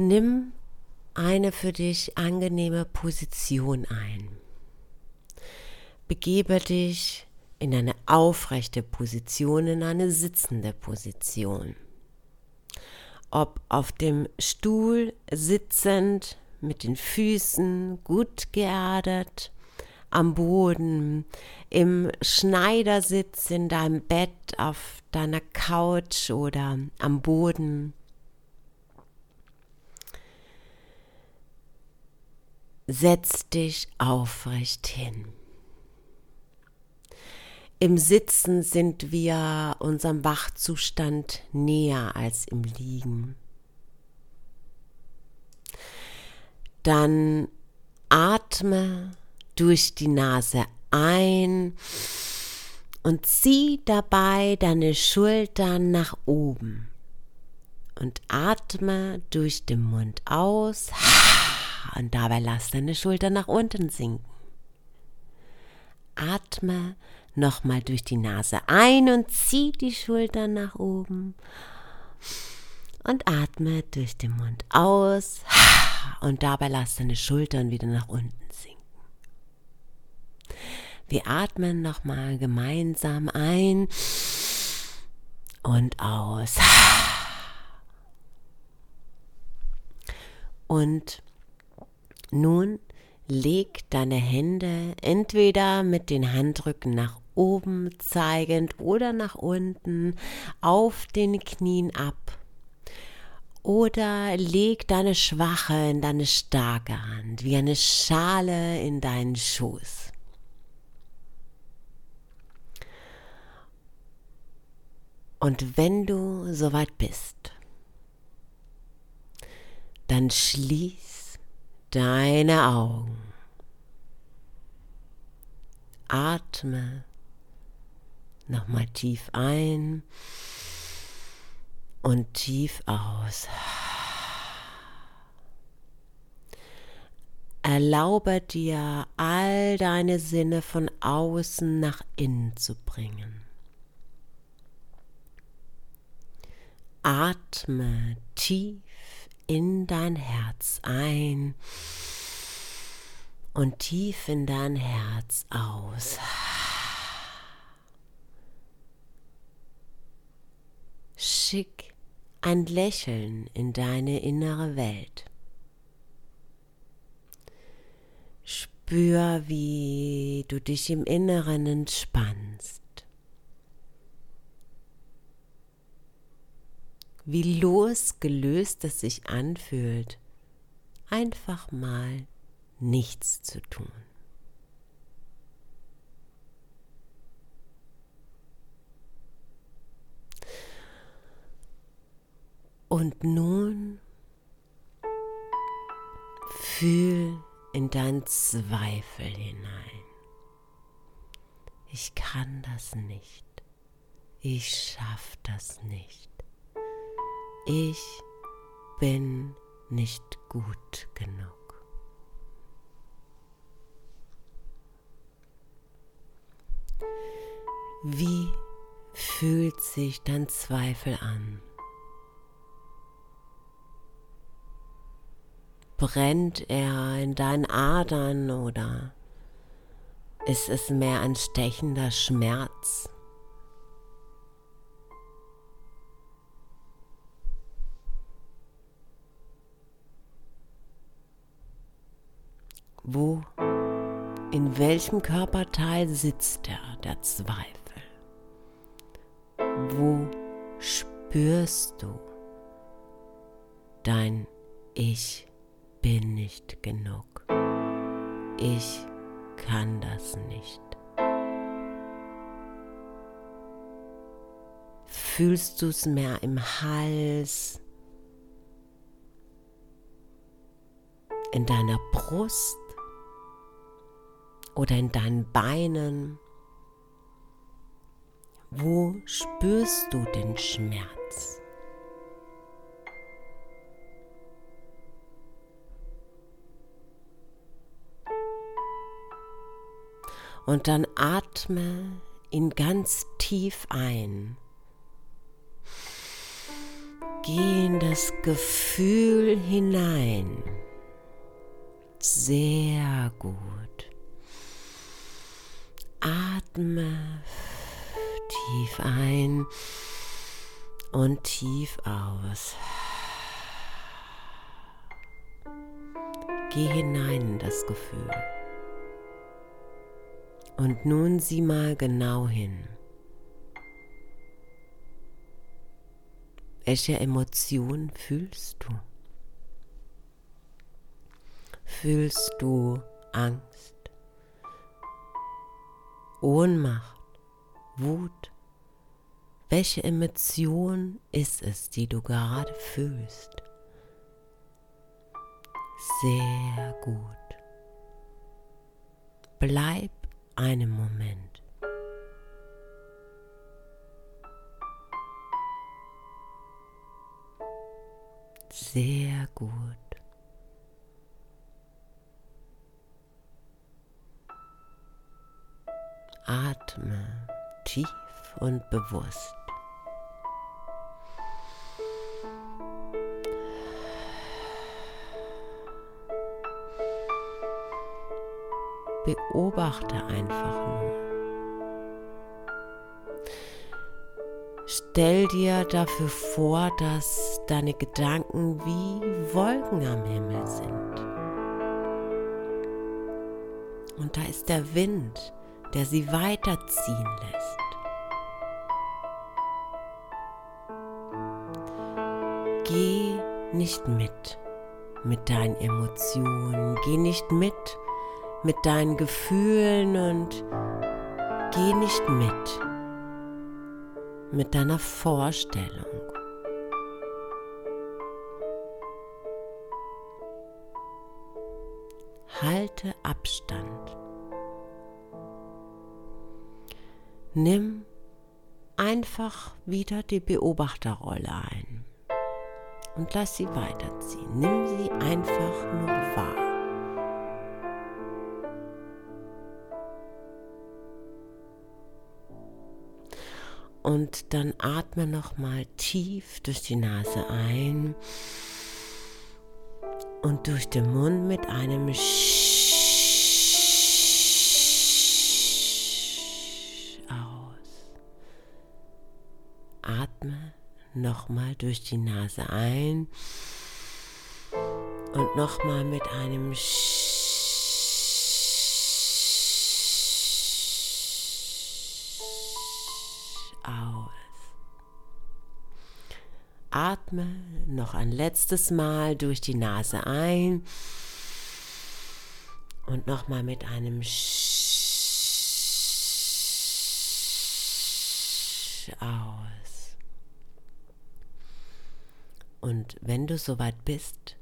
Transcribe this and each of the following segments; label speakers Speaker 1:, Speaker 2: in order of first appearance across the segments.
Speaker 1: Nimm eine für dich angenehme Position ein. Begebe dich in eine aufrechte Position, in eine sitzende Position. Ob auf dem Stuhl sitzend, mit den Füßen gut geerdet, am Boden, im Schneidersitz in deinem Bett, auf deiner Couch oder am Boden. Setz dich aufrecht hin. Im Sitzen sind wir unserem Wachzustand näher als im Liegen. Dann atme durch die Nase ein und zieh dabei deine Schultern nach oben und atme durch den Mund aus und dabei lass deine Schultern nach unten sinken. Atme nochmal durch die Nase ein und zieh die Schultern nach oben und atme durch den Mund aus und dabei lass deine Schultern wieder nach unten sinken. Wir atmen nochmal gemeinsam ein und aus. Und nun leg deine Hände entweder mit den Handrücken nach oben zeigend oder nach unten auf den Knien ab. Oder leg deine schwache in deine starke Hand, wie eine Schale in deinen Schoß. Und wenn du soweit bist, dann schließ deine Augen. Atme nochmal tief ein und tief aus. Erlaube dir, all deine Sinne von außen nach innen zu bringen. Atme tief in dein Herz ein und tief in dein Herz aus. Schick ein Lächeln in deine innere Welt. Spür, wie du dich im Inneren entspannst. Wie losgelöst es sich anfühlt, einfach mal nichts zu tun. Und nun fühl in dein Zweifel hinein. Ich kann das nicht. Ich schaff das nicht ich bin nicht gut genug. Wie fühlt sich dein Zweifel an? Brennt er in deinen Adern oder ist es mehr ein stechender Schmerz? Wo, in welchem Körperteil sitzt er, der Zweifel? Wo spürst du dein Ich bin nicht genug? Ich kann das nicht. Fühlst du es mehr im Hals, in deiner Brust oder in deinen Beinen? Wo spürst du den Schmerz? Und dann atme ihn ganz tief ein. Geh in das Gefühl hinein. Sehr gut. Atme tief ein und tief aus. Geh hinein in das Gefühl. Und nun sieh mal genau hin. Welche Emotion fühlst du? Fühlst du Angst, Ohnmacht, Wut? Welche Emotion ist es, die du gerade fühlst? Sehr gut. Bleib einen Moment. Sehr gut. Atme tief und bewusst. Beobachte einfach nur. Stell dir dafür vor, dass deine Gedanken wie Wolken am Himmel sind. Und da ist der Wind, der sie weiterziehen lässt. Geh nicht mit mit deinen Emotionen, geh nicht mit mit deinen Gefühlen und geh nicht mit mit deiner Vorstellung. Halte Abstand. Nimm einfach wieder die Beobachterrolle ein und lass sie weiterziehen. Nimm sie einfach nur wahr. Und dann atme noch mal tief durch die Nase ein und durch den Mund mit einem Sch Atme noch mal durch die Nase ein. Und noch mal mit einem Sch Atme noch ein letztes Mal durch die Nase ein. Und nochmal mit einem Sch Und wenn du soweit bist,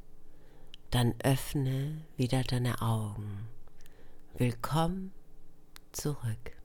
Speaker 1: dann öffne wieder deine Augen. Willkommen zurück.